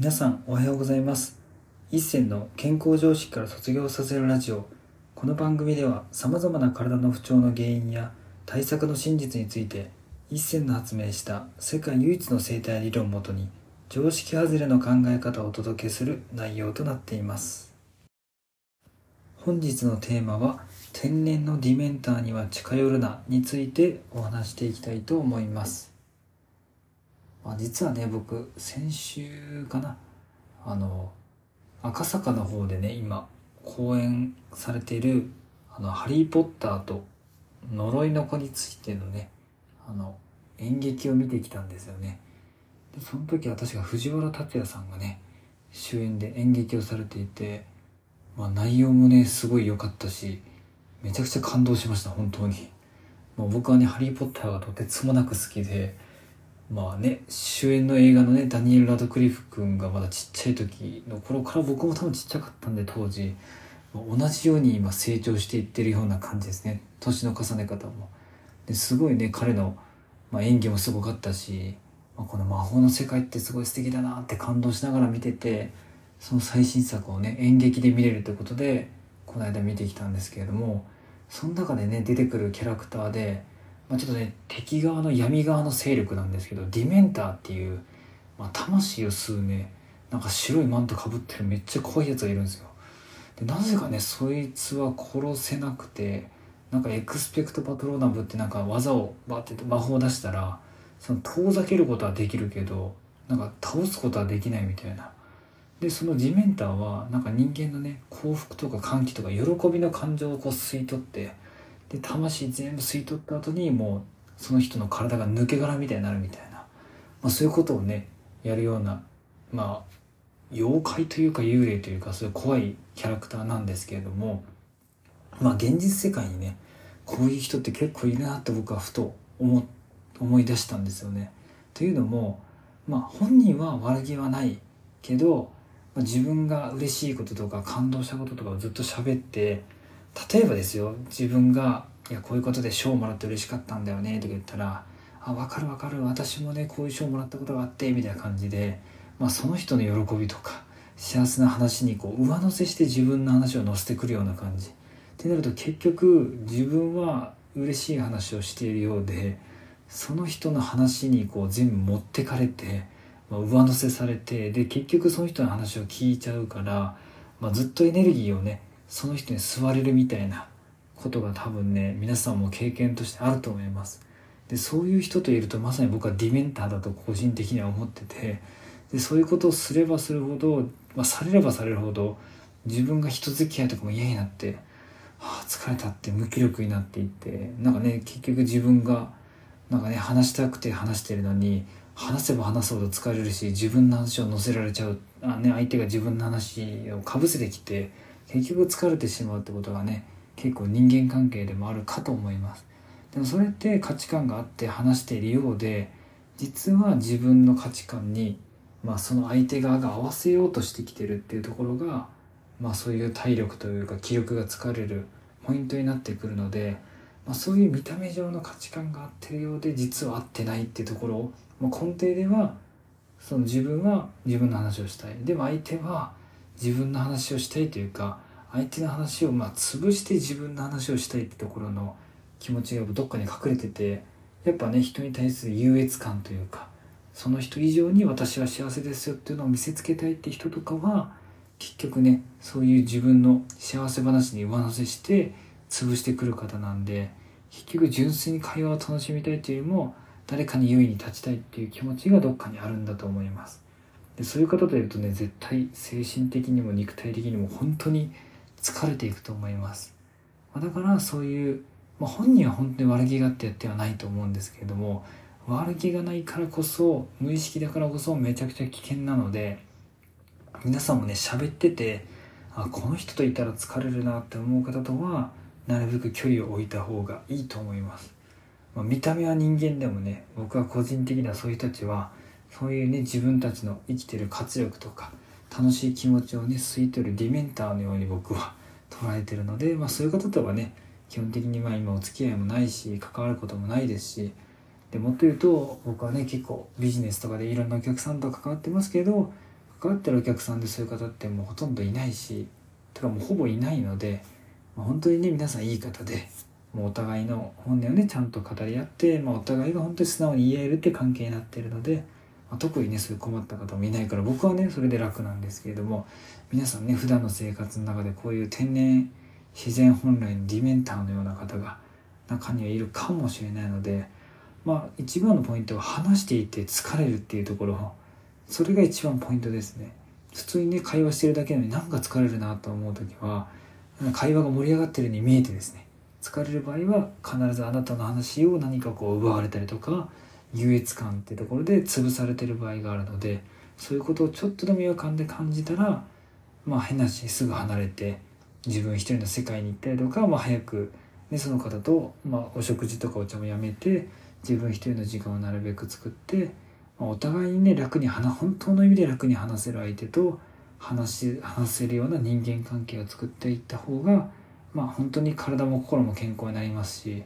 皆さんおはようございます。一銭の健康常識から卒業させるラジオ。この番組ではさまざまな体の不調の原因や対策の真実について一銭の発明した世界唯一の生態理論をもとに常識外れの考え方をお届けする内容となっています。本日のテーマは天然のディメンターには近寄るなについてお話していきたいと思います。あ、実はね僕先週かな。あの赤坂の方でね今公演されている「あのハリー・ポッターと呪いの子」についてのねあの演劇を見てきたんですよね。でその時は確か藤原竜也さんがね主演で演劇をされていて、まあ、内容もねすごい良かったしめちゃくちゃ感動しました本当に。もう僕はね「ハリー・ポッター」がとてつもなく好きでまあね主演の映画のねダニエル・ラドクリフ君がまだちっちゃい時の頃から僕も多分ちっちゃかったんで当時。同じように今成長していってるような感じですね。年の重ね方も。ですごいね彼の、まあ、演技もすごかったし、まあ、この魔法の世界ってすごい素敵だなって感動しながら見ててその最新作をね演劇で見れるということでこの間見てきたんですけれどもその中でね出てくるキャラクターでまあ、ちょっとね敵側の闇側の勢力なんですけどディメンターっていう、まあ、魂を吸うねなんか白いマントかぶってるめっちゃ怖いやつがいるんですよ。でなぜかねそいつは殺せなくてなんかエクスペクトパトローナムってなんか技をバって魔法を出したらその遠ざけることはできるけどなんか倒すことはできないみたいな。でそのディメンターはなんか人間のね幸福とか歓喜とか喜びの感情をこう吸い取ってで魂全部吸い取った後にもうその人の体が抜け殻みたいになるみたいな、まあ、そういうことをねやるようなまあ妖怪というか幽霊というかそういう怖いキャラクターなんですけれどもまあ現実世界にねこういう人って結構いるなって僕はふと思思い出したんですよね。というのもまあ本人は悪気はないけど、まあ、自分が嬉しいこととか感動したこととかをずっと喋って例えばですよ自分が「いやこういうことで賞をもらって嬉しかったんだよね」とか言ったら「あ分かる分かる私もねこういう賞をもらったことがあって」みたいな感じで、まあ、その人の喜びとか幸せな話にこう上乗せして自分の話を乗せてくるような感じ。ってなると結局自分は嬉しい話をしているようでその人の話にこう全部持ってかれて、まあ、上乗せされてで結局その人の話を聞いちゃうから、まあ、ずっとエネルギーをねその人に吸われるみたいなことが多分ね皆さんも経験としてあると思います。でそういう人といるとまさに僕はディメンターだと個人的には思っててでそういうことをすればするほど、まあ、されればされるほど自分が人付き合いとかも嫌になってはあ疲れたって無気力になっていってなんかね結局自分がなんかね話したくて話してるのに話せば話すほど疲れるし自分の話を乗せられちゃうあ、ね、相手が自分の話をかぶせてきて結局疲れてしまうってことがね結構人間関係でもあるかと思います。でもそれって価値観があって話しているようで実は自分の価値観に、まあ、その相手側が合わせようとしてきてるっていうところが、まあ、そういう体力というか気力が疲れるポイントになってくるので、まあ、そういう見た目上の価値観が合ってるようで実は合ってないっていうところまあ、根底ではその自分は自分の話をしたい。でも相手は自分の話をしたいというか相手の話をまあ潰して自分の話をしたいってところの気持ちがどっかに隠れててやっぱね人に対する優越感というかその人以上に私は幸せですよっていうのを見せつけたいって人とかは結局ねそういう自分の幸せ話に上乗せして潰してくる方なんで結局純粋に会話を楽しみたいというよりも誰かに優位に立ちたいっていう気持ちがどっかにあるんだと思います。でそういう方といるとね絶対精神的にも肉体的にも本当に疲れていくと思います。まだからそういう、まあ、本人は本当に悪気があってやってはないと思うんですけれども悪気がないからこそ無意識だからこそめちゃくちゃ危険なので皆さんもね喋っててあこの人といたら疲れるなって思う方とはなるべく距離を置いた方がいいと思います、まあ、見た目は人間でもね僕は個人的にはそういう人たちはそういうね自分たちの生きてる活力とか楽しい気持ちをね吸い取るディメンターのように僕は捉えてるので、まあ、そういう方とはね基本的にまあ今お付き合いもないし関わることもないですしでもっと言うと僕はね結構ビジネスとかでいろんなお客さんと関わってますけど関わってるお客さんでそういう方ってもうほとんどいないしてかもうほぼいないので、まあ、本当にね皆さんいい方でもうお互いの本音をねちゃんと語り合って、まあ、お互いが本当に素直に言えるって関係になってるので、まあ、特にねそういう困った方もいないから僕はねそれで楽なんですけれども皆さんね普段の生活の中でこういう天然自然本来のディメンターのような方が中にはいるかもしれないのでまあ一番のポイントは話していて疲れるっていうところ。それが一番ポイントですね。普通にね会話してるだけなのになんか疲れるなと思う時は会話が盛り上がってるように見えてですね疲れる場合は必ずあなたの話を何かこう奪われたりとか優越感ってところで潰されてる場合があるのでそういうことをちょっとでも違和感で感じたらまあ変なしすぐ離れて自分一人の世界に行ったりとか、まあ、早く、ね、その方と、まあ、お食事とかお茶もやめて自分一人の時間をなるべく作って、まあ、お互いにね楽に話本当の意味で楽に話せる相手と話話せるような人間関係を作っていった方がまあ本当に体も心も健康になりますし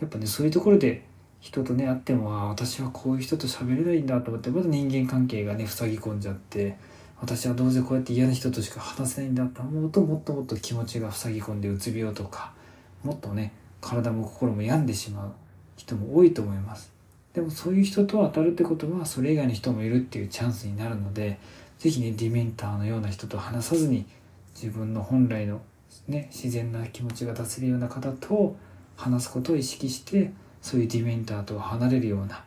やっぱねそういうところで人とね会ってもあ私はこういう人と喋れないんだと思ってまた人間関係がね塞ぎ込んじゃって私はどうせこうやって嫌な人としか話せないんだと思うともっともっと気持ちが塞ぎ込んでうつ病とかもっとね体も心も病んでしまう人も多いと思います。でもそういう人と当たるってことはそれ以外の人もいるっていうチャンスになるので是非ねディメンターのような人と話さずに自分の本来のね自然な気持ちが出せるような方と話すことを意識してそういうディメンターとは離れるような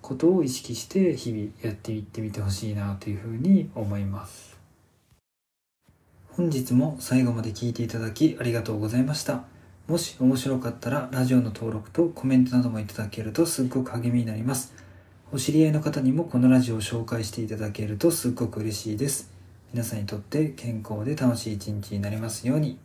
ことを意識して日々やっていってみてほしいなというふうに思います。本日も最後まで聞いていただきありがとうございました。もし面白かったらラジオの登録とコメントなどもいただけるとすっごく励みになります。お知り合いの方にもこのラジオを紹介していただけるとすっごく嬉しいです。皆さんにとって健康で楽しい一日になりますように。